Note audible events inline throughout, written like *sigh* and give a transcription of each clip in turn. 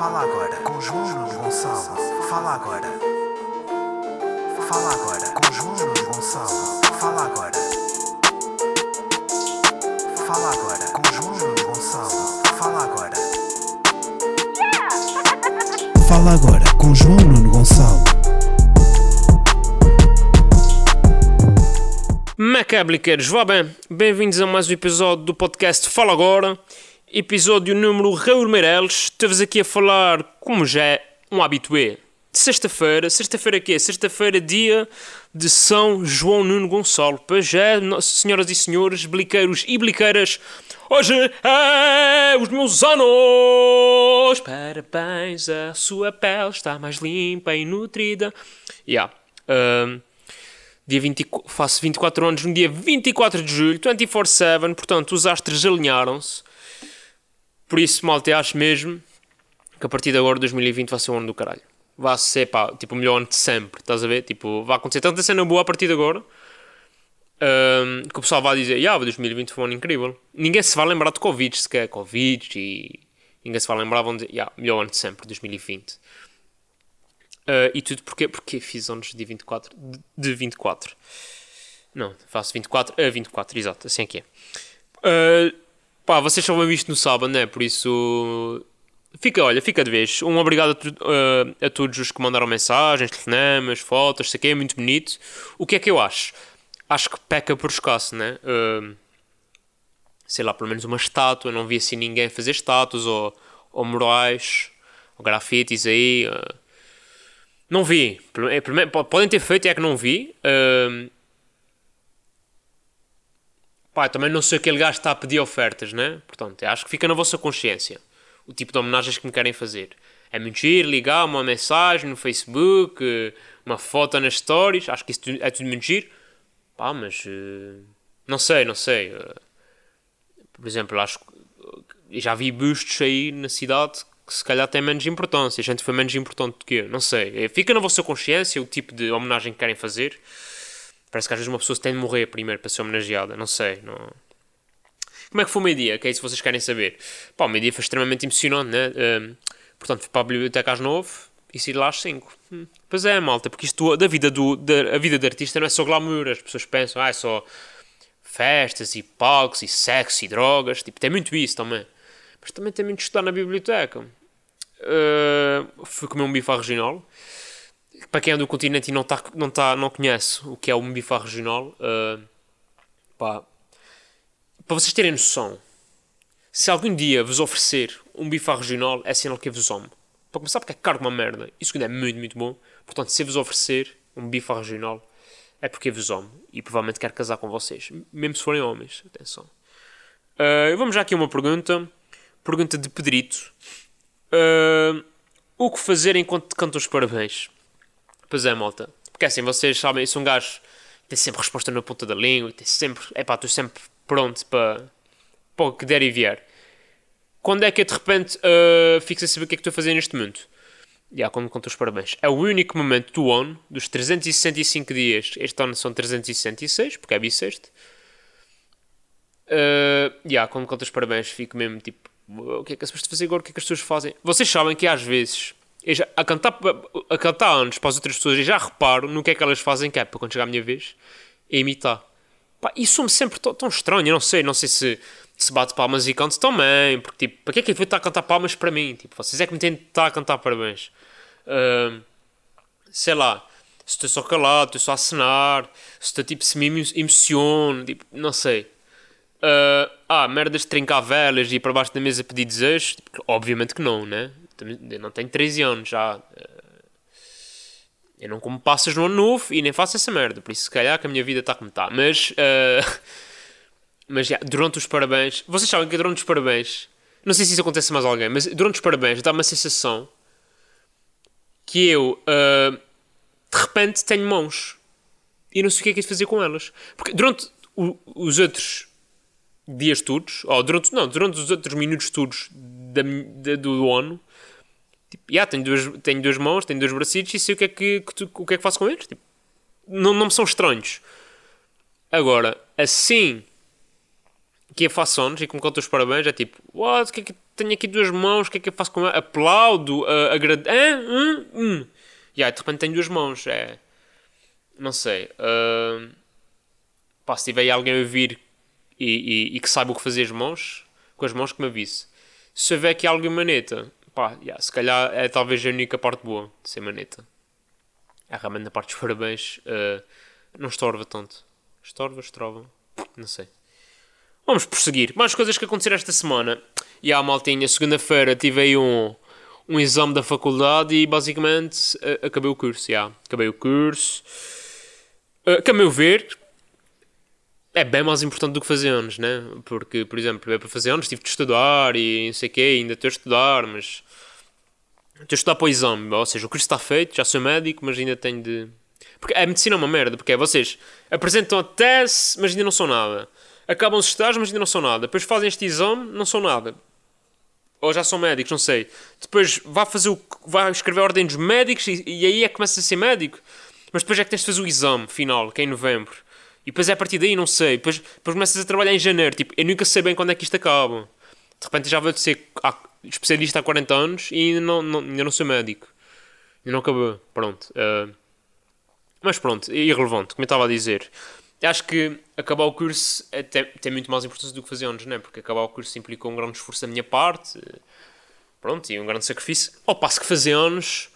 Fala agora com João Gonçalo. Fala agora. Fala agora com João Gonçalo. Fala agora. Fala agora com João Gonçalo. Fala agora. Fala agora com João Nuno Gonçalo. Bem, bem-vindos a mais um episódio do podcast Fala Agora, episódio número Raul Meireles, estamos aqui a falar, como já é um habitué, de sexta-feira, sexta-feira que é? Sexta-feira, dia de São João Nuno Gonçalo, pois já, senhoras e senhores, bliqueiros e bliqueiras, hoje é os meus anos! Parabéns, a sua pele está mais limpa e nutrida. Yeah. Dia 20, faço 24 anos no dia 24 de julho, 24-7, portanto os astros alinharam-se. Por isso, malta, acho mesmo que a partir de agora, 2020, vai ser um ano do caralho. Vai ser, pá, tipo, o melhor ano de sempre, estás a ver? Tipo, vai acontecer tanta cena boa a partir de agora um, que o pessoal vai dizer, yeah, 2020 foi um ano incrível. Ninguém se vai lembrar de Covid, se quer Covid e ninguém se vai lembrar, vão dizer, yeah, melhor ano de sempre, 2020. Uh, e tudo porque, porque fiz anos de 24. De 24. Não, faço 24 a 24, exato, assim é que é. Uh, pá, vocês só vão isto no sábado, né? Por isso. Fica, olha, fica de vez. Um obrigado a, tu, uh, a todos os que mandaram mensagens, telefonemas, fotos, isso aqui é muito bonito. O que é que eu acho? Acho que peca por escasso, né? Uh, sei lá, pelo menos uma estátua. Não vi assim ninguém fazer estátuas ou, ou murais ou grafites aí. Uh, não vi. Podem ter feito, é que não vi. Uh, pá, também não sei aquele gajo está a pedir ofertas, né? Portanto, acho que fica na vossa consciência o tipo de homenagens que me querem fazer. É mentir, ligar uma mensagem no Facebook, uma foto nas stories. Acho que isso é tudo mentir. Pá, mas. Uh, não sei, não sei. Uh, por exemplo, acho que já vi bustos aí na cidade que se calhar tem menos importância. A gente foi menos importante do que eu. Não sei. Fica na vossa consciência o tipo de homenagem que querem fazer. Parece que às vezes uma pessoa tem de morrer primeiro para ser homenageada. Não sei. Não... Como é que foi o meio-dia? Que é isso que vocês querem saber? Pá, o meio-dia foi extremamente emocionante, né? Um, portanto, fui para a biblioteca às 9 e saí lá às 5. Hum. Pois é, malta, porque isto da vida do, da, a vida de artista não é só glamour. As pessoas pensam, ah, é só festas e palcos e sexo e drogas. Tipo, tem muito isso também. Mas também tem muito estudar na biblioteca. Uh, fui comer um bife regional. Para quem é do continente e não, tá, não, tá, não conhece o que é um bife regional, uh, pá, para vocês terem noção, se algum dia vos oferecer um bife regional, é sinal que vos amo. Para começar, porque é caro uma merda. E segundo, é muito, muito bom. Portanto, se vos oferecer um bife regional, é porque vos amo. E provavelmente quero casar com vocês. Mesmo se forem homens. Atenção. Uh, vamos já aqui a uma pergunta. Pergunta de Pedrito. Uh, o que fazer enquanto canto os parabéns? Pois é, malta. Porque assim, vocês sabem, sou um gajo tem sempre resposta na ponta da língua, tem sempre. É pá, estou sempre pronto para, para o que der e vier. Quando é que eu de repente uh, fico a saber o que é que estou a fazer neste momento? Já, quando conto os parabéns. É o único momento do ano, dos 365 dias, este ano são 366, porque é bissexto. Uh, yeah, quando conto os parabéns, fico mesmo tipo, o que é que é suposto fazer agora? O que é que as pessoas fazem? Vocês sabem que às vezes, já, a, cantar, a cantar anos para as outras pessoas, eu já reparo no que é que elas fazem, que é para quando chegar a minha vez, é imitar. Pá, e sou-me sempre tão, estranho, eu não sei, não sei se, se bate palmas e canto também, porque tipo, para que é que eu vou estar a cantar palmas para mim? Tipo, vocês é que me têm de estar a cantar parabéns. Uh, sei lá, se estou só calado, estou só a acenar, se estou tipo, se me emociono, tipo, não sei. Uh, ah, merdas de trincar velas e ir para baixo da mesa pedir desejos? Tipo, obviamente que não, né? Eu não tenho 13 anos já. Uh, eu não como passas no ano novo e nem faço essa merda. Por isso, se calhar, que a minha vida está como está. Mas, uh, *laughs* mas yeah, durante os parabéns, vocês sabem que durante os parabéns, não sei se isso acontece a mais alguém, mas durante os parabéns dá uma sensação que eu, de repente, tenho mãos e não sei o que é que é de fazer com elas. Porque durante o, os outros dias todos, ou durante, não, durante os outros minutos todos da, da, do ano, tipo, yeah, tenho, duas, tenho duas mãos, tenho dois bracitos e sei o que é que, que tu, o que, é que faço com eles. Tipo, não, não me são estranhos. Agora, assim que eu faço anos e que me os parabéns, é tipo, what, o que é que tenho aqui duas mãos, o que é que eu faço com ela? Aplaudo, uh, agradeço. Hum, hum. E aí, de repente tenho duas mãos. É. Não sei. Uh, pá, se tiver alguém a ouvir e, e, e, que saiba o que fazer as mãos, com as mãos que me avise. Se houver aqui alguma maneta, pá, yeah, se calhar é talvez a única parte boa de ser maneta. É realmente na parte dos parabéns. Uh, não estorva tanto. Estorva, estrova. Não sei. Vamos prosseguir. Mais coisas que aconteceram esta semana. E a maltinha, segunda-feira tive aí um, um exame da faculdade e basicamente uh, acabei o curso. Yeah. Acabei o curso. Uh, a meu ver é bem mais importante do que fazer anos, né? Porque, por exemplo, é para fazer anos tive de estudar e não sei o quê, ainda estou a estudar, mas estou a estudar para o exame. Ou seja, o curso está feito, já sou médico, mas ainda tenho de. Porque a medicina é uma merda, porque é vocês apresentam a tese, mas ainda não são nada. Acabam os estágios, mas ainda não são nada. Depois fazem este exame, não são nada. Ou já são médicos, não sei. Depois vai fazer o. vai escrever a ordem dos médicos e, e aí é que começa a ser médico. Mas depois é que tens de fazer o exame final, que é em novembro. E depois é a partir daí, não sei. Depois, depois começas a trabalhar em janeiro. Tipo, eu nunca sei bem quando é que isto acaba. De repente já vou ser especialista há 40 anos e ainda não, não, ainda não sou médico. Ainda não acabou. Pronto. Uh, mas pronto, é irrelevante, como eu estava a dizer. Acho que acabar o curso é, tem, tem muito mais importância do que fazer anos, não é? Porque acabar o curso implicou um grande esforço da minha parte. Pronto, e um grande sacrifício. Ao passo que fazer anos,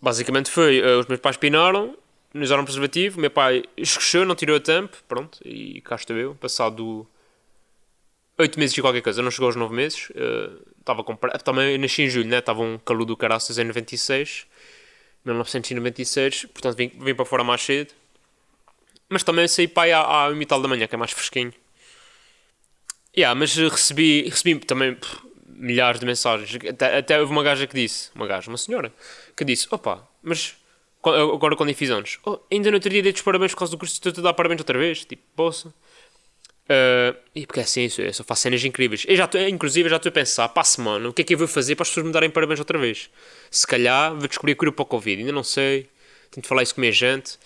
basicamente foi, uh, os meus pais pinaram, não usaram preservativo, meu pai esqueceu, não tirou a tempo, pronto, e cá estou eu, passado 8 meses e qualquer coisa, não chegou aos 9 meses, estava uh, com... também nasci em julho, né? estava um calor do caraças em 96, 1996, portanto vim, vim para fora mais cedo, mas também saí aí à, à 1 e tal da manhã, que é mais fresquinho. Yeah, mas recebi, recebi também pff, milhares de mensagens. Até, até houve uma gaja que disse, uma gaja, uma senhora, que disse: opa, mas agora quando eu fiz anos, oh, ainda não teria dito os parabéns por causa do curso, estou-te a dar parabéns outra vez, tipo, poça. Uh, e porque é assim, eu só faço cenas incríveis. Eu já tô, inclusive, já estou a pensar, para semana, o que é que eu vou fazer para as pessoas me darem parabéns outra vez? Se calhar vou descobrir a cura para o Covid, ainda não sei. Tenho de falar isso com a minha gente.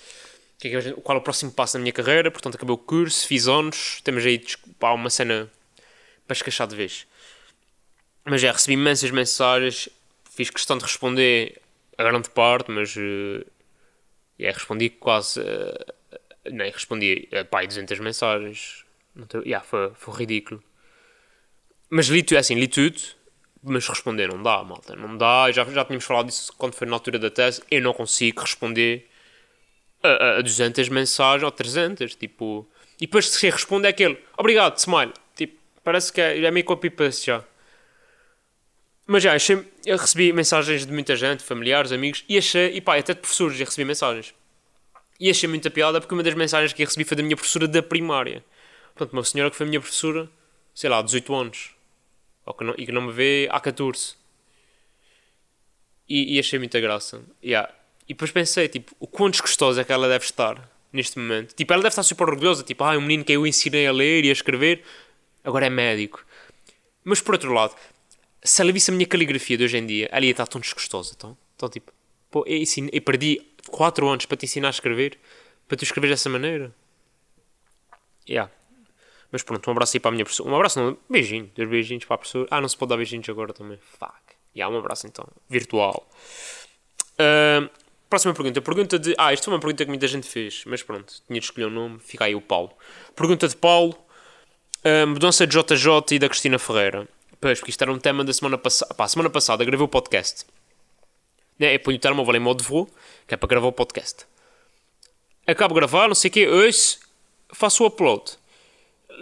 É qual é o próximo passo na minha carreira? Portanto, acabei o curso, fiz anos, temos aí pá, uma cena para escachar de vez. Mas já recebi imensas mensagens, fiz questão de responder grande parte, mas uh, yeah, respondi quase. Uh, nem respondi uh, pá, 200 mensagens. Não yeah, foi, foi ridículo. Mas li, assim, li tudo, mas responder não dá, malta. Não dá. Já, já tínhamos falado disso quando foi na altura da tese. Eu não consigo responder a, a 200 mensagens ou 300. Tipo, e depois se responde é aquele obrigado, smile. Tipo, parece que é, é meio copy-paste já. Mas já, achei, eu recebi mensagens de muita gente, familiares, amigos, e achei, e pá, até de professores, eu recebi mensagens. E achei muita piada porque uma das mensagens que eu recebi foi da minha professora da primária. Portanto, uma senhora que foi minha professora, sei lá, 18 anos. Ou que não, e que não me vê há 14. E, e achei muita graça. Yeah. E depois pensei, tipo, o quão desgostosa é que ela deve estar neste momento. Tipo, ela deve estar super orgulhosa. Tipo, ah, um menino que eu ensinei a ler e a escrever, agora é médico. Mas por outro lado, se ela visse a minha caligrafia de hoje em dia, ela ia estar tão desgostosa. Então, então tipo, pô, eu, eu perdi 4 anos para te ensinar a escrever, para tu escrever dessa maneira. Yeah. Mas pronto, um abraço aí para a minha professora. Um abraço, não, beijinho, dois beijinhos para a professora. Ah, não se pode dar beijinhos agora também. Fuck. Yeah, um abraço então, virtual. Uh, próxima pergunta. Pergunta de. Ah, isto foi uma pergunta que muita gente fez, mas pronto, tinha de escolher o um nome, fica aí o Paulo. Pergunta de Paulo: uh, mudança de JJ e da Cristina Ferreira. Pois, porque isto era um tema da semana passada. Pá, semana passada gravei o podcast. Né? Eu ponho o telemóvel em modo voo, que é para gravar o podcast. Acabo de gravar, não sei o quê, ouço, faço o upload.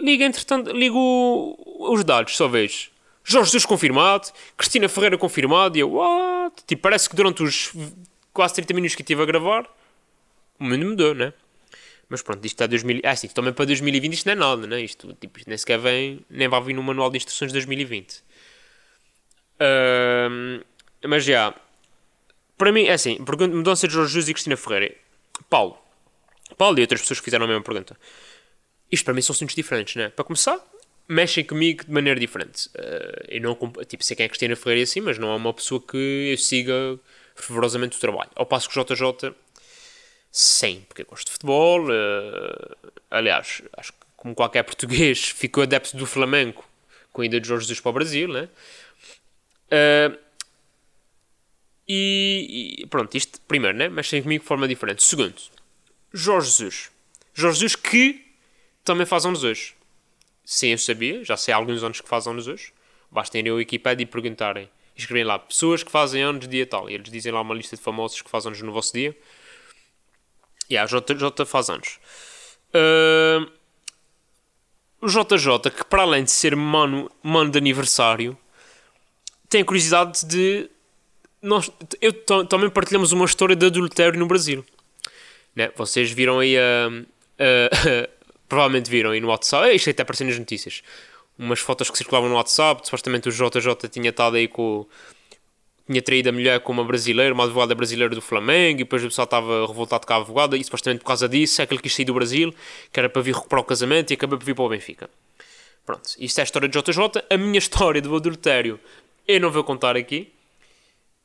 Ligo, entretanto, ligo os dados, só vejo. Jorge Jesus confirmado, Cristina Ferreira confirmado, e eu, what? Tipo, parece que durante os quase 30 minutos que estive a gravar, o mundo mudou, né? Mas pronto, isto está 2000. Ah, sim, também para 2020 isto não é nada, né? Isto, tipo, isto nem sequer vem. Nem vai vir no manual de instruções de 2020. Uh, mas já. Para mim, é assim: mudança de Jorge Jesus e Cristina Ferreira. Paulo. Paulo e outras pessoas que fizeram a mesma pergunta. Isto para mim são assuntos diferentes, né? Para começar, mexem comigo de maneira diferente. Uh, eu não. Tipo, sei quem é Cristina Ferreira assim, mas não é uma pessoa que eu siga fervorosamente o trabalho. Ao passo que o JJ Sim, porque eu gosto de futebol. Uh, aliás, acho que como qualquer *laughs* português ficou adepto do Flamengo com a ida de Jorge Jesus para o Brasil, né? Uh, e, e, pronto, isto primeiro, né? Mexem comigo de forma diferente. Segundo, Jorge Jesus. Jorge Jesus que também faz anos hoje. Sim, eu sabia, já sei há alguns anos que faz anos hoje. Basta irem ao Wikipedia e perguntarem. Escrevem lá pessoas que fazem anos dia tal. E eles dizem lá uma lista de famosos que fazem anos no vosso dia. Yeah, a JJ faz anos. Uh, o JJ, que para além de ser mano, mano de aniversário, tem curiosidade de. Nós, eu também partilhamos uma história de adultério no Brasil. Né? Vocês viram aí a. *laughs* provavelmente viram aí no WhatsApp. Isto até apareceu nas notícias. Umas fotos que circulavam no WhatsApp. Supostamente o JJ tinha estado aí com tinha traído a mulher com uma brasileira, uma advogada brasileira do Flamengo, e depois o pessoal estava revoltado com a advogada, e supostamente por causa disso é que ele quis sair do Brasil, que era para vir recuperar o casamento, e acabou por vir para o Benfica. Pronto, isto é a história de JJ. A minha *laughs* história do adultério eu não vou contar aqui.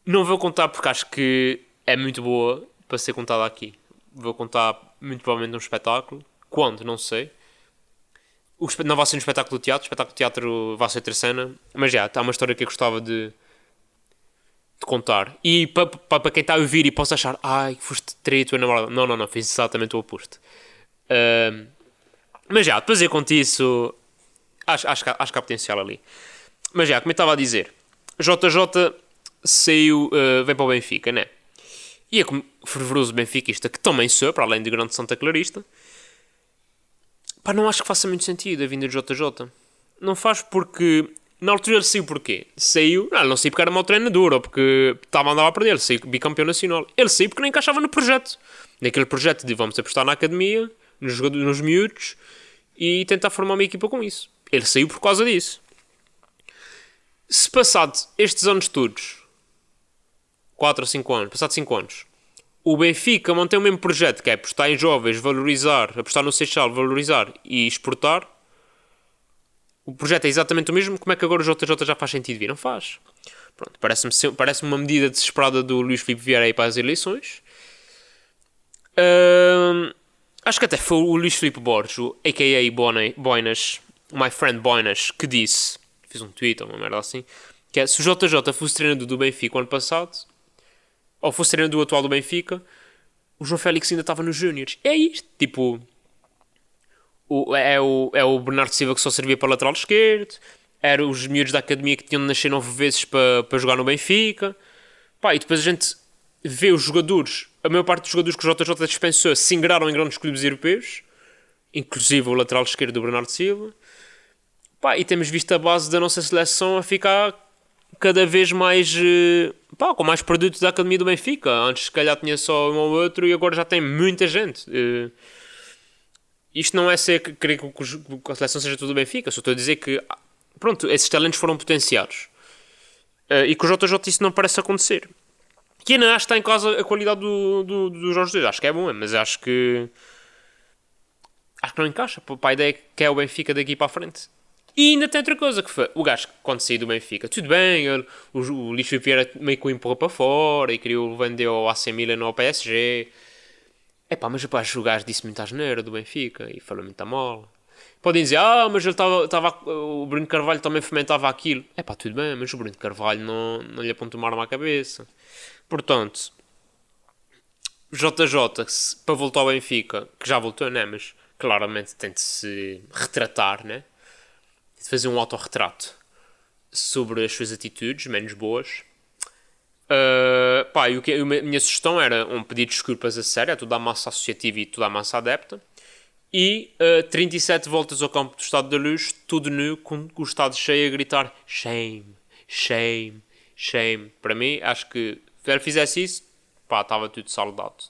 Não vou contar porque acho que é muito boa para ser contada aqui. Vou contar muito provavelmente num espetáculo. Quando? Não sei. Não vai ser no espetáculo do teatro, o espetáculo do teatro vai ser terceira, mas já, está uma história que eu gostava de, contar. E para pa, pa quem está a ouvir e possa achar, ai, foste traído tua namorada. Não, não, não, fiz exatamente o oposto. Uh, mas já, depois eu conto isso. Acho, acho, acho que há potencial ali. Mas já, como eu estava a dizer, JJ saiu, uh, vem para o Benfica, né? E é como fervoroso benfiquista, que também sou, para além de grande Santa Clarista, pá, não acho que faça muito sentido a vinda de JJ. Não faz porque na altura saiu porquê? Saiu, não, não saiu porque era mau treinador ou porque estava a andar a perder, ele saiu bicampeão nacional. Ele saiu porque não encaixava no projeto. Naquele projeto de vamos apostar na academia, nos, nos miúdos e tentar formar uma equipa com isso. Ele saiu por causa disso. Se passado estes anos todos, 4 ou 5 anos, passado 5 anos, o Benfica mantém o mesmo projeto que é apostar em jovens, valorizar, apostar no Seixal, valorizar e exportar, o projeto é exatamente o mesmo, como é que agora o JJ já faz sentido vir? Não faz. Pronto, parece-me parece uma medida desesperada do Luís Filipe Vieira para as eleições. Acho que até foi o Luís Filipe Borges, a.k.a. Boinas, my friend Boinas, que disse, fiz um tweet ou uma merda assim, que é, se o JJ fosse treinador do Benfica o ano passado, ou fosse treinador atual do Benfica, o João Félix ainda estava nos Júniors. É isto, tipo o, é, o, é o Bernardo Silva que só servia para lateral esquerdo, eram os miúdos da academia que tinham de nascer nove vezes para, para jogar no Benfica. Pá, e depois a gente vê os jogadores, a maior parte dos jogadores que o JJ dispensou se ingraram em grandes clubes europeus, inclusive o lateral esquerdo do Bernardo Silva. Pá, e temos visto a base da nossa seleção a ficar cada vez mais eh, pá, com mais produtos da academia do Benfica. Antes se calhar tinha só um ou outro e agora já tem muita gente. Isto não é ser querer que a seleção seja tudo Benfica, só estou a dizer que pronto, esses talentos foram potenciados. Uh, e com o JJ isso não parece acontecer. Que ainda acho que está em causa a qualidade do, do, do Jorge. Acho que é bom, mas acho que. Acho que não encaixa para a ideia que é o Benfica daqui para a frente. E ainda tem outra coisa que foi: o gajo, quando saiu do Benfica, tudo bem, ele, o, o Lixo Vieira meio que o empurrou para fora e queria vender ao AC Milan ou ao PSG. É pá, mas rapaz, o gajo disse muita asneira do Benfica e falou muito mal. Podem dizer, ah, mas ele estava. O Bruno Carvalho também fomentava aquilo. É pá, tudo bem, mas o Bruno Carvalho não, não lhe apontou uma arma à cabeça. Portanto, JJ, para voltar ao Benfica, que já voltou, né? Mas claramente tem de se retratar, né? De fazer um autorretrato sobre as suas atitudes menos boas Uh, pá, e o que, a minha sugestão era um pedido de desculpas a sério a toda a massa associativa e toda a massa adepta e uh, ah, 37 voltas ao campo do Estado da Luz, tudo nu, com o Estado cheio a gritar shame, shame, shame. Para mim, acho que se ele fizesse isso, pá, estava tudo saudado.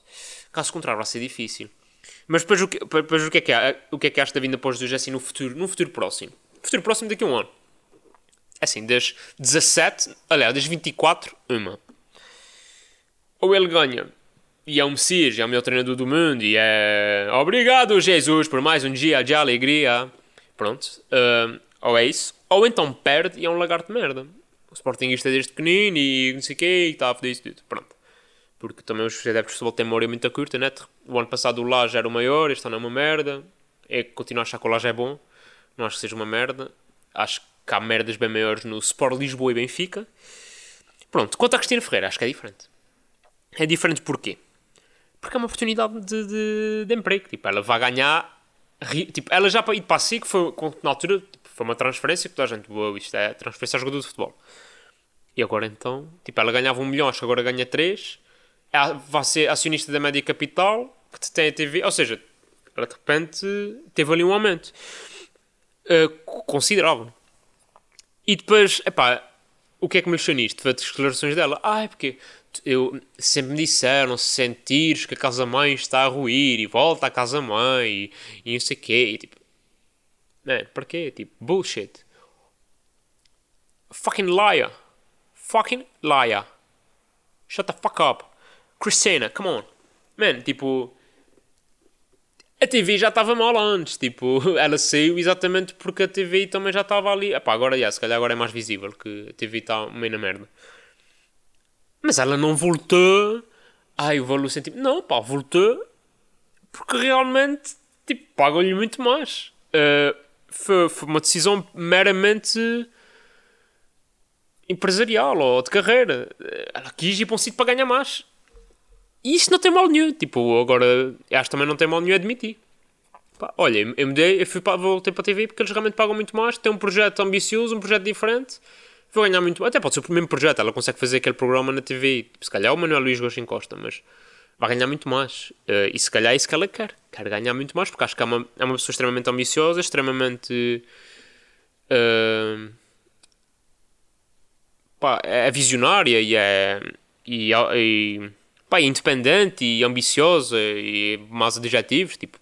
Caso contrário, vai ser difícil. Mas depois o que, depois, o que é que há? O que é que acha da vinda para os dois assim no futuro, no futuro próximo? Futuro próximo daqui a um ano. É assim, das 17, aliás, das 24, uma ou ele ganha e é um Messias, é o melhor treinador do mundo e é obrigado Jesus por mais um dia de alegria. Pronto, uh, ou é isso, ou então perde e é um lagarto de merda. O Sportingista desde pequenino e não sei o quê e está a foder isso tudo. Pronto. Porque também os adeptos de futebol têm memória muito curta, né? O ano passado o Laje era o maior, este ano é uma merda. É que continuo a achar que o Laje é bom. Não acho que seja uma merda. Acho que há merdas bem maiores no Sport Lisboa e Benfica. Pronto, quanto à Cristina Ferreira, acho que é diferente. É diferente porquê? Porque é uma oportunidade de, de, de emprego. Tipo, ela vai ganhar. Tipo, ela já para ir para a SIC foi, na altura, tipo, foi uma transferência que toda a gente, boa, isto é transferência a jogador de futebol. E agora então, tipo, ela ganhava um milhão, acho que agora ganha 3. Vai ser acionista da Média Capital, que tem a TV. Ou seja, ela de repente teve ali um aumento uh, considerável. E depois, epá, o que é que me lixou nisto? Foi as declarações dela. Ah, é porque eu sempre me disseram se sentires que a casa-mãe está a ruir e volta à casa-mãe e, e não sei o quê. E tipo, man, para quê? Tipo, bullshit. Fucking liar. Fucking liar. Shut the fuck up. Christina, come on. Man, tipo, a TV já estava mal antes, tipo, *laughs* ela saiu exatamente porque a TV também já estava ali. Epá, agora, já, se calhar agora é mais visível que a TV está meio na merda. Mas ela não voltou. Ai, o valor sentimental. Não, pá, voltou porque realmente, tipo, pagam-lhe muito mais. Uh, foi, foi uma decisão meramente empresarial ou de carreira. Ela quis ir para um sítio para ganhar mais. E isso não tem mal nenhum. Tipo, agora, acho que também não tem mal nenhum admitir. Pá, olha, eu mudei, eu fui para, voltei para a TV porque eles realmente pagam muito mais. Tem um projeto ambicioso, um projeto diferente. Vou ganhar muito Até pode ser o mesmo projeto. Ela consegue fazer aquele programa na TV. Se calhar o Manuel Luís Gostin Costa, mas vai ganhar muito mais. Uh, e se calhar é isso que ela quer. Quer ganhar muito mais porque acho que é uma, é uma pessoa extremamente ambiciosa, extremamente. Uh, pá, é visionária e é. E, e pá, independente e ambiciosa e mais adjetivos, tipo,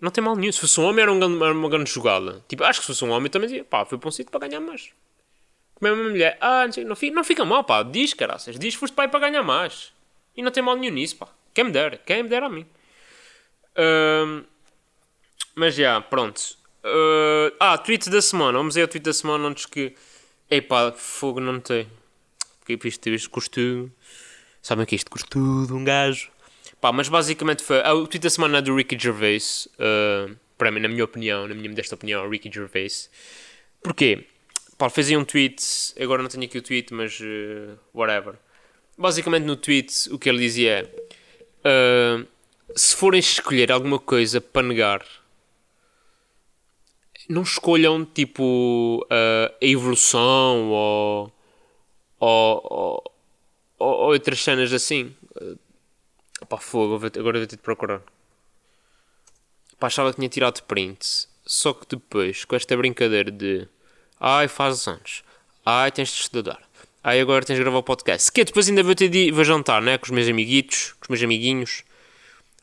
não tem mal nenhum. Se fosse um homem era, um, era uma grande jogada. Tipo, acho que se fosse um homem também dizia, pá, foi para um sítio para ganhar mais. Como é uma mulher, ah, não, sei, não, fica, não fica mal, pá, diz, caraças, diz, foste pai para ganhar mais. E não tem mal nenhum nisso, pá. Quem me dera, quem me dera a mim. Mas já, pronto. Uh, ah, tweet da semana. Vamos ver o tweet da semana antes que. Epá, fogo não tem. Porque isto, isto custou Sabem que isto custa tudo, um gajo. Pá, mas basicamente foi. Ah, o tweet da semana é do Ricky Gervais. Uh, para mim, na minha opinião, na minha modesta opinião, Ricky Gervais. Porquê? Pá, fez aí um tweet. Agora não tenho aqui o tweet, mas. Uh, whatever. Basicamente no tweet o que ele dizia é. Uh, se forem escolher alguma coisa para negar, não escolham tipo a evolução ou, ou, ou, ou outras cenas assim. Pá, fogo, agora vou ter de procurar. Pá, achava que tinha tirado print. Só que depois, com esta brincadeira de ai, faz anos, ai, tens de estudar, ai, agora tens de gravar o podcast. Que depois ainda vou ter de vou jantar, né? Com os meus amiguitos, com os meus amiguinhos.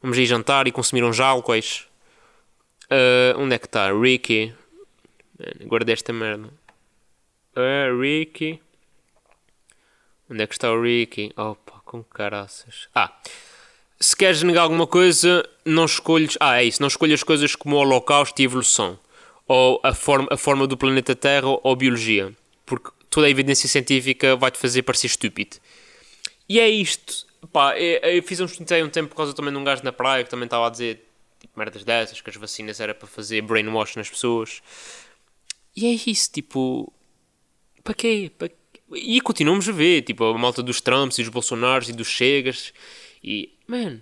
Vamos ir jantar e consumir uns álcoois. Uh, onde é que está? Ricky. Guardei esta merda. Uh, Ricky. Onde é que está o Ricky? Opa, com caraças. Ah, se queres negar alguma coisa, não escolhes. Ah, é isso. Não escolhas coisas como o Holocausto e evolução. Ou a forma, a forma do planeta Terra ou biologia. Porque toda a evidência científica vai-te fazer parecer estúpido. E é isto. Pá, eu, eu fiz um estudo um tempo por causa também de um gajo na praia que também estava a dizer tipo, merdas dessas, que as vacinas era para fazer brainwash nas pessoas. E é isso, tipo. Para quê? E continuamos a ver, tipo, a malta dos Trumps e dos Bolsonaros e dos Chegas. E, man,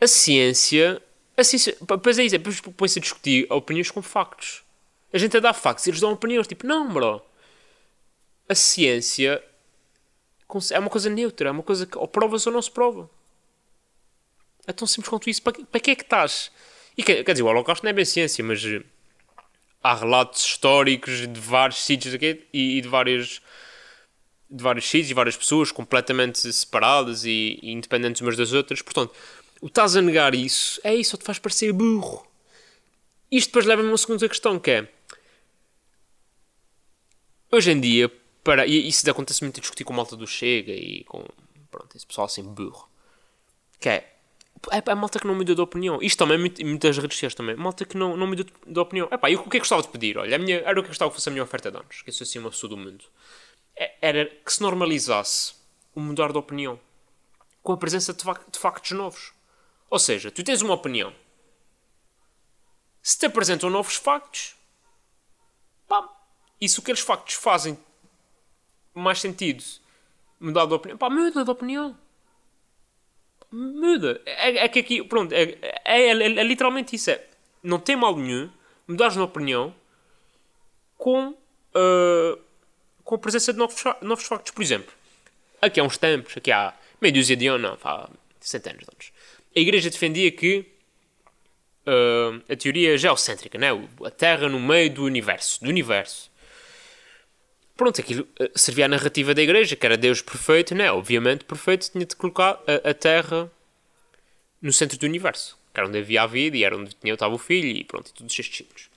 a ciência. A ciência. Pois é isso, depois põe-se a discutir opiniões com factos. A gente a dar factos e eles dão opiniões. Tipo, não, bro. A ciência é uma coisa neutra, é uma coisa que ou provas ou não se prova. É tão simples quanto isso. Para, para que é que estás? E quer, quer dizer, o Holocausto não é bem ciência, mas eh, há relatos históricos de vários sítios aqui e, e de vários de vários sítios e várias pessoas completamente separadas e, e, independentes umas das outras. Portanto, o estás a negar isso é isso, só te faz parecer burro. Isto depois leva-me a uma segunda questão que é hoje em dia, para, e isso acontece muito a discutir com a malta do Chega e com pronto, esse pessoal assim burro, que é é, é malta que não muda de opinião. Isto também, é muitas redes sociais também. Malta que não, não muda de opinião. Epá, eu o que é que gostava de pedir? Olha, a minha, era o que eu gostava que fosse a minha oferta de anos. Que sou assim uma pessoa do mundo. É, era que se normalizasse o mudar de opinião com a presença de, de factos novos. Ou seja, tu tens uma opinião. Se te apresentam novos factos, pá, E se aqueles factos fazem mais sentido mudar de opinião, pá, muda de opinião. Muda. É, é que aqui, pronto, é, é, é, é literalmente isso. É, não tem mal nenhum mudar de opinião com, uh, com a presença de novos, novos factos. Por exemplo, aqui há uns tempos, aqui há meia dúzia de anos, não, há centenas de anos, a igreja defendia que uh, a teoria geocêntrica, né? a Terra no meio do universo, do universo. Pronto, aquilo uh, servia à narrativa da igreja, que era Deus perfeito, né? Obviamente, perfeito, tinha de colocar a, a Terra no centro do universo, que era onde havia a vida e era onde tinha, estava o filho e pronto, e todos estes simples.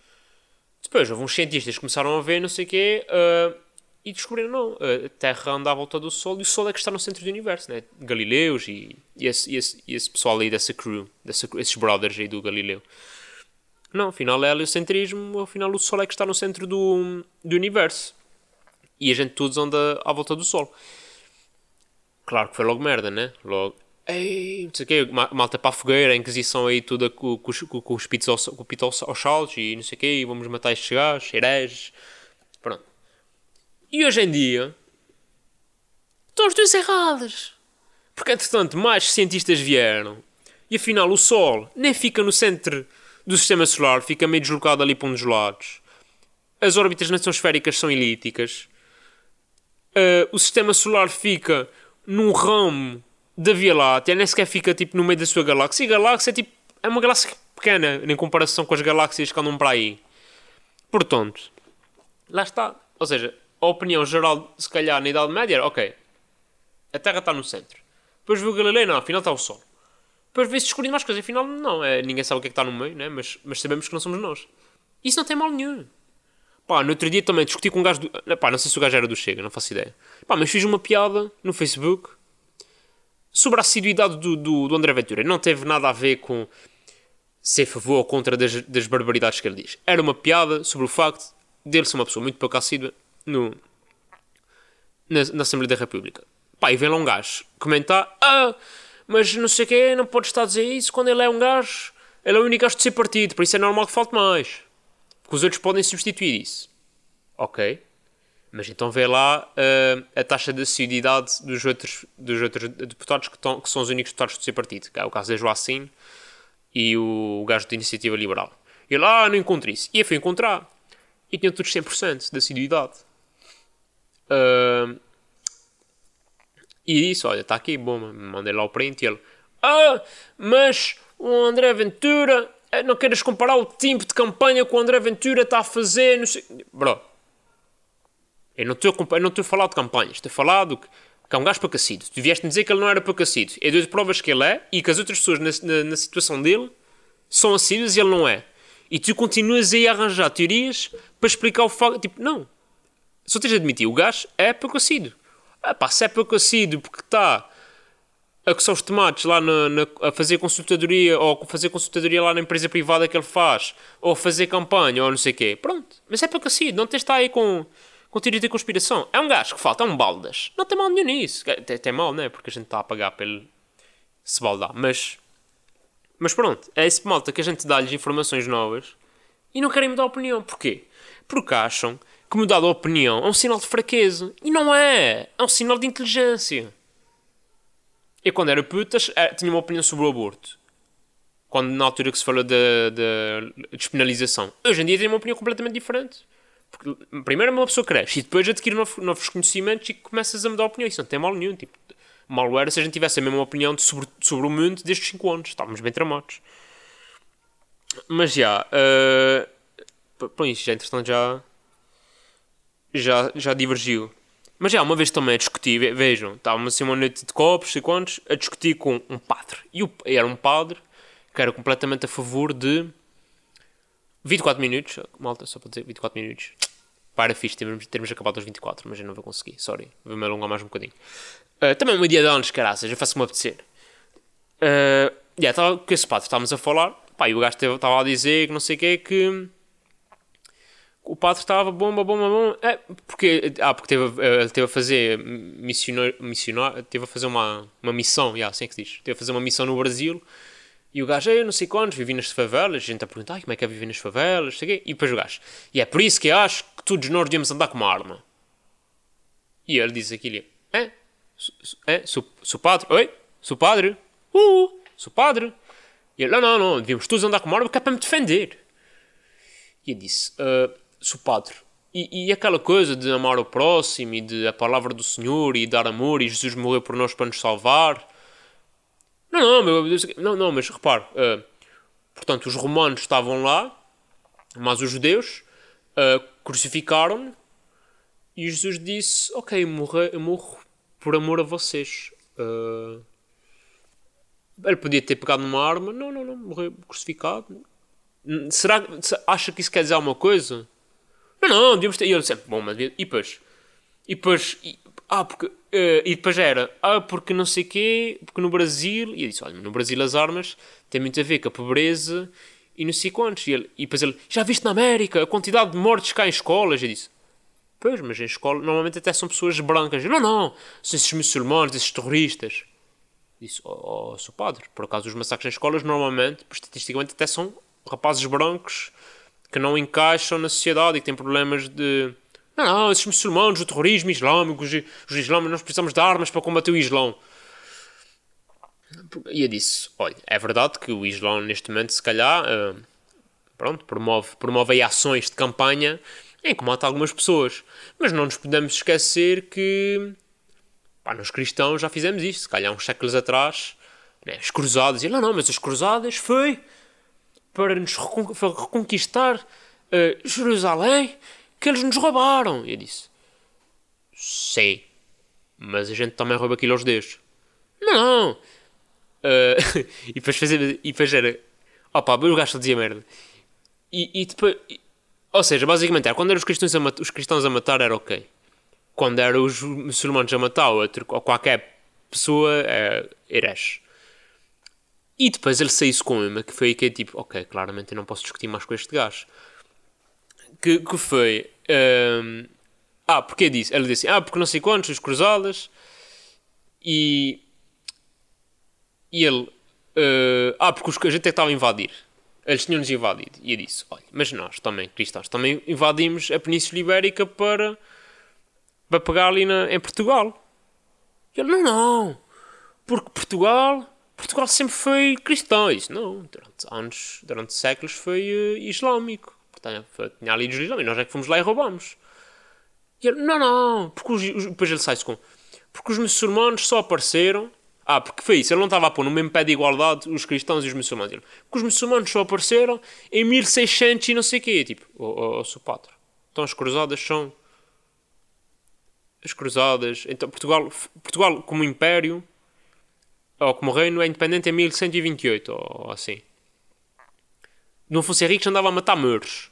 Depois houve uns cientistas que começaram a ver, não sei o quê, uh, e descobriram, não, a Terra anda à volta do Sol e o Sol é que está no centro do universo, né? Galileus e, e, esse, e, esse, e esse pessoal aí dessa crew, dessa, esses brothers aí do Galileu. Não, afinal é heliocentrismo, afinal o Sol é que está no centro do, do universo. E a gente todos anda à volta do Sol. Claro que foi logo merda, né? Logo, ei, não sei o quê, malta para a fogueira, a Inquisição aí toda com, com, com, os pitos aos, com saltos e não sei o quê, e vamos matar estes gajos, hereges. Pronto. E hoje em dia, estão os dois errados. Porque, entretanto, mais cientistas vieram e afinal o Sol nem fica no centro do sistema solar, fica meio deslocado ali para um dos lados. As órbitas não são esféricas, são elípticas. Uh, o sistema solar fica num ramo da Via Láctea, nem sequer fica tipo no meio da sua galáxia. E galáxia é, tipo, é uma galáxia pequena em comparação com as galáxias que andam para aí. Portanto, lá está. Ou seja, a opinião geral, se calhar, na Idade Média era, ok, a Terra está no centro. Depois viu o Galileu, não, afinal está o Sol. Depois vê-se descobrindo mais coisas, afinal não, é, ninguém sabe o que é que está no meio, né? mas, mas sabemos que não somos nós. Isso não tem mal nenhum. Pá, no outro dia também discuti com um gajo do... Pá, não sei se o gajo era do Chega, não faço ideia. Pá, mas fiz uma piada no Facebook sobre a assiduidade do, do, do André Ventura. Não teve nada a ver com ser a favor ou contra das, das barbaridades que ele diz. Era uma piada sobre o facto dele ser uma pessoa muito pouco assídua no, na, na Assembleia da República. Pá, e vem lá um gajo comentar: Ah, mas não sei o que, não pode estar a dizer isso quando ele é um gajo. Ele é o único gajo de ser partido, por isso é normal que falte mais. Porque os outros podem substituir isso. Ok. Mas então vê lá uh, a taxa de assiduidade dos outros, dos outros deputados que, estão, que são os únicos deputados do seu partido. Que é o caso da Joacine e o, o gajo da Iniciativa Liberal. E ele, ah, não encontro isso. E eu fui encontrar. E tinha todos 100% de assiduidade. Uh, e disse: Olha, está aqui, bom, mandei lá o print. E ele: Ah, mas o André Ventura, eh, não queres comparar o tipo de campanha que o André Ventura está a fazer? Não sei. Bro, eu não estou a falar de campanhas, estou a falar do que, que é um gajo pacacido. Tu vieste-me dizer que ele não era pacacido. Eu dou provas que ele é e que as outras pessoas na, na, na situação dele são assíduas e ele não é. E tu continuas aí a arranjar teorias para explicar o facto. Tipo, não, só tens de admitir, o gajo é pacossido. Ah, pá, se é pacossido porque está a coçar os tomates lá na, na, a fazer consultadoria ou fazer consultadoria lá na empresa privada que ele faz ou fazer campanha ou não sei o quê. Pronto, mas é pacossido, não tens de estar aí com, com teoria de conspiração. É um gajo que falta, é um baldas. Não tem mal nenhum nisso. Tem, tem mal, né? Porque a gente está a pagar pelo se baldar. Mas, mas pronto, é esse malta que a gente dá-lhes informações novas e não querem mudar a opinião. Porquê? Porque acham que mudar de opinião é um sinal de fraqueza. E não é! É um sinal de inteligência. Eu, quando era putas, eh, tinha uma opinião sobre o aborto. Quando, na altura que se falou da de, de, despenalização. Hoje em dia tenho uma opinião completamente diferente. Porque, primeiro, uma pessoa cresce e depois adquire novos, novos conhecimentos e começas a mudar a opinião. Isso não tem mal nenhum. Tipo, mal era se a gente tivesse a mesma opinião sobre, sobre o mundo desde 5 anos. Estávamos bem tramados. Mas já. Uh, pronto, isso já, entretanto, já já, já divergiu. Mas já, uma vez também a discutir, vejam, estávamos assim uma noite de copos e quantos, a discutir com um padre. E o, era um padre que era completamente a favor de 24 minutos, malta, só para dizer 24 minutos. Para fixe, termos, termos acabado aos 24, mas eu não vou conseguir, sorry, vou-me alongar mais um bocadinho. Uh, também uma dia de anos, caraças, eu faço-me apetecer. Uh, yeah, estava com esse padre, estávamos a falar, pá, e o gajo estava a dizer que não sei o que, que o padre estava bomba, bomba, bomba. É, porque, ah, porque teve, ele teve a fazer missionar, missionar teve a fazer uma, uma missão, yeah, assim é que diz. Teve a fazer uma missão no Brasil e o gajo, eu não sei quantos, vivi nas favelas. A gente a perguntar como é que é viver nas favelas, sei quê. E depois o gajo, e é por isso que eu acho que todos nós devíamos andar com uma arma. E ele disse aquilo. É? É? Sou, sou padre? Oi? Sou padre? Uh! Sou padre? E ele, não, não, não, devíamos todos andar com uma arma que é para me defender. E eu disse, uh, sou padre. E, e aquela coisa de amar o próximo e de a palavra do Senhor e dar amor e Jesus morreu por nós para nos salvar. Não, não, meu, não, não mas repare, uh, portanto, os romanos estavam lá, mas os judeus uh, crucificaram-no e Jesus disse: Ok, morre, morro por amor a vocês. Uh, ele podia ter pegado numa arma, não, não, não, morreu crucificado. Será acha que isso quer dizer alguma coisa? Não, não, devíamos ter. E ele disse: Bom, mas. E depois? E depois. E, ah, porque. Uh, e depois era. Ah, porque não sei quê. Porque no Brasil. E eu disse: Olha, no Brasil as armas têm muito a ver com a pobreza e não sei quantos. E, ele, e depois ele: Já viste na América a quantidade de mortes cá em escolas? Eu disse: Pois, mas em escola normalmente até são pessoas brancas. Eu, não, não. São esses muçulmanos, esses terroristas. Disse: Oh, oh sou padre. Por acaso os massacres em escolas normalmente, estatisticamente, até são rapazes brancos que não encaixam na sociedade e que têm problemas de. Não, não, esses muçulmanos, o terrorismo islâmico, os, os islâmicos, nós precisamos de armas para combater o Islão. E eu disse: olha, é verdade que o Islão neste momento, se calhar, uh, pronto, promove, promove aí ações de campanha em que mata algumas pessoas. Mas não nos podemos esquecer que, pá, nós cristãos já fizemos isto, se calhar uns séculos atrás, né, as cruzadas, e não, não, mas as cruzadas foi para nos reconquistar uh, Jerusalém que eles nos roubaram. E eu disse: Sim, mas a gente também rouba aquilo aos deus. Não! Uh, *laughs* e depois fazer. E depois era. Opa, o gajo dizia merda. E, e depois. E, ou seja, basicamente era quando eram os cristãos a, os cristãos a matar era ok. Quando eram os muçulmanos a matar ou, outro, ou qualquer pessoa, é herege. E depois ele saiu-se com uma, que foi aí que é tipo, ok, claramente eu não posso discutir mais com este gajo. Que, que foi. Um, ah, porque disse? Ele disse, ah, porque não sei quantos, os cruzadas. E. E ele. Uh, ah, porque os, a gente é que estava a invadir. Eles tinham-nos invadido. E eu disse, olha, mas nós também, cristãos, também invadimos a Península Ibérica para. para pegar ali na, em Portugal. E ele, não, não. Porque Portugal Portugal sempre foi cristão. Isso não, durante anos, durante séculos foi uh, islâmico. Portanto, foi, tinha ali os islâmicos. Nós é que fomos lá e roubamos. E ele, não, não, porque os, os, depois ele sai-se com. Porque os muçulmanos só apareceram. Ah, porque foi isso, ele não estava a pôr no mesmo pé de igualdade os cristãos e os muçulmanos. Ele, porque os muçulmanos só apareceram em 1600 e não sei o quê. Tipo, oh, oh, oh. Então as cruzadas são. As cruzadas. Então Portugal, Portugal como império ou como reino é independente em 1128, ou assim. No Afonso Henriques andava a matar mouros.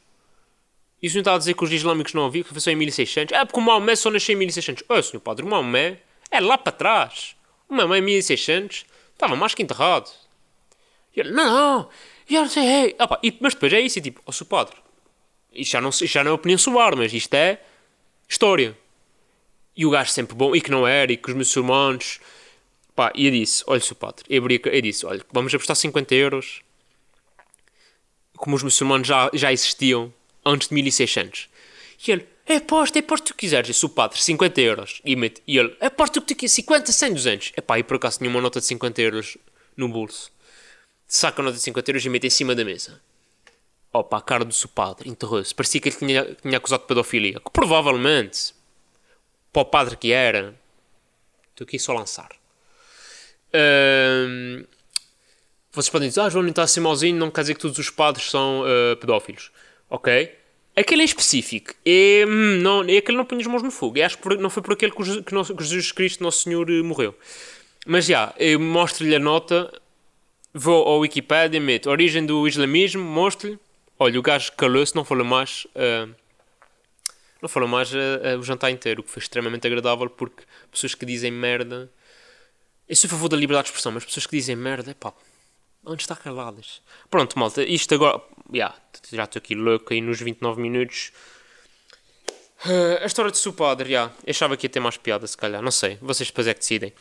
Isso não está a dizer que os islâmicos não haviam, que foi só em 1600? É porque o Maomé só nasceu em 1600. Oh, senhor padre, o Maomé é lá para trás. O Maomé em 1600 estava mais que enterrado. E ele, não, não, não sei, e, mas depois é isso, e tipo, oh, senhor padre, isto já não, já não é opinião solar, mas isto é história. E o gajo sempre bom, e que não era, e que os muçulmanos Pá, e eu disse, olha, seu padre, eu, eu disse, olha, vamos apostar 50 euros, como os muçulmanos já, já existiam antes de 1600. E ele, é aposta, é aposta o que tu quiseres. Sou padre, 50 euros. E, mete, e ele, aposta o que tu quiseres, 50, 100, 200. É pá, e por acaso tinha uma nota de 50 euros no bolso. Saca a nota de 50 euros e mete em cima da mesa. Opa, a cara do seu padre enterrou-se. Parecia que ele tinha, tinha acusado de pedofilia. Que provavelmente, para o padre que era, estou aqui só a lançar. Uh, vocês podem dizer, ah, João está a ser mauzinho, não quer dizer que todos os padres são uh, pedófilos. Ok? Aquele em específico é, hum, não, é aquele não põe as mãos no fogo. Eu acho que não foi por aquele que, que, Jesus Cristo, Nosso Senhor, eh, morreu. Mas já, eu mostro-lhe a nota, vou ao Wikipedia, meto origem do islamismo, mostro-lhe. Olha, o gajo calou-se, não falou mais. Uh, não falou mais uh, o jantar inteiro, o que foi extremamente agradável porque pessoas que dizem merda eu sou a favor da liberdade de expressão, mas pessoas que dizem merda, pá, onde está caladas? Pronto, malta, isto agora. Yeah, já estou aqui louco aí nos 29 minutos. Uh, a história de seu padre, já. Yeah, achava que ia ter mais piada, se calhar. Não sei, vocês depois é que decidem.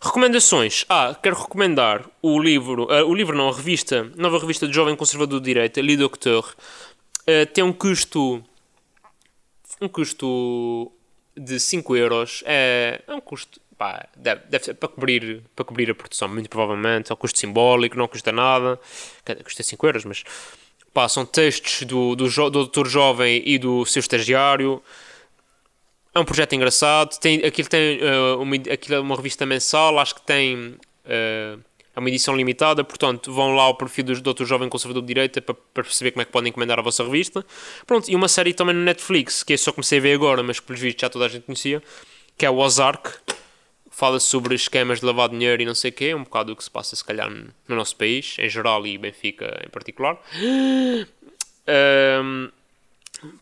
Recomendações. Ah, quero recomendar o livro. Uh, o livro não, a revista. Nova revista de Jovem Conservador de Direita, Li Docteur. Uh, tem um custo um custo de 5 euros é, é um custo pá, deve, deve ser para cobrir, para cobrir a produção, muito provavelmente, um custo simbólico, não custa nada, custa 5 euros, mas pá, são textos do, do, do doutor jovem e do seu estagiário. É um projeto engraçado. Tem, aquilo tem uh, uma, aquilo é uma revista mensal, acho que tem. Uh, é uma edição limitada, portanto, vão lá ao perfil do Dr. Jovem Conservador de Direita para, para, perceber como é que podem encomendar a vossa revista. Pronto, e uma série também no Netflix, que eu só comecei a ver agora, mas pelos vistos já toda a gente conhecia, que é o Ozark. Fala sobre esquemas de lavar dinheiro e não sei o quê, um bocado o que se passa, se calhar, no nosso país, em geral, e Benfica em particular. Um,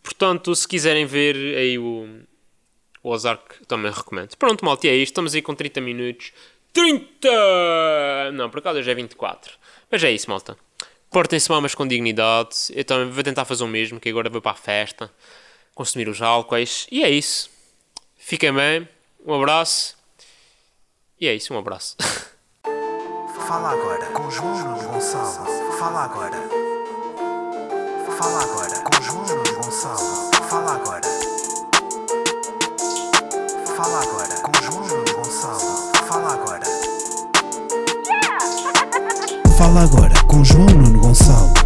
portanto, se quiserem ver aí o, o Ozark, também recomendo. Pronto, malta, é isto. Estamos aí com 30 minutos. 30! Não, por acaso já é 24. Mas é isso, malta. Portem-se mamas com dignidade. Eu também vou tentar fazer o mesmo, que agora vou para a festa. Consumir os álcoois. E é isso. Fiquem bem. Um abraço. E é isso, um abraço. *laughs* Fala agora com João Gonçalo. Fala agora. Fala agora com João Gonçalo. Fala agora. Fala agora com João Gonçalo. Fala agora. *laughs* Fala agora com João Nuno Gonçalo.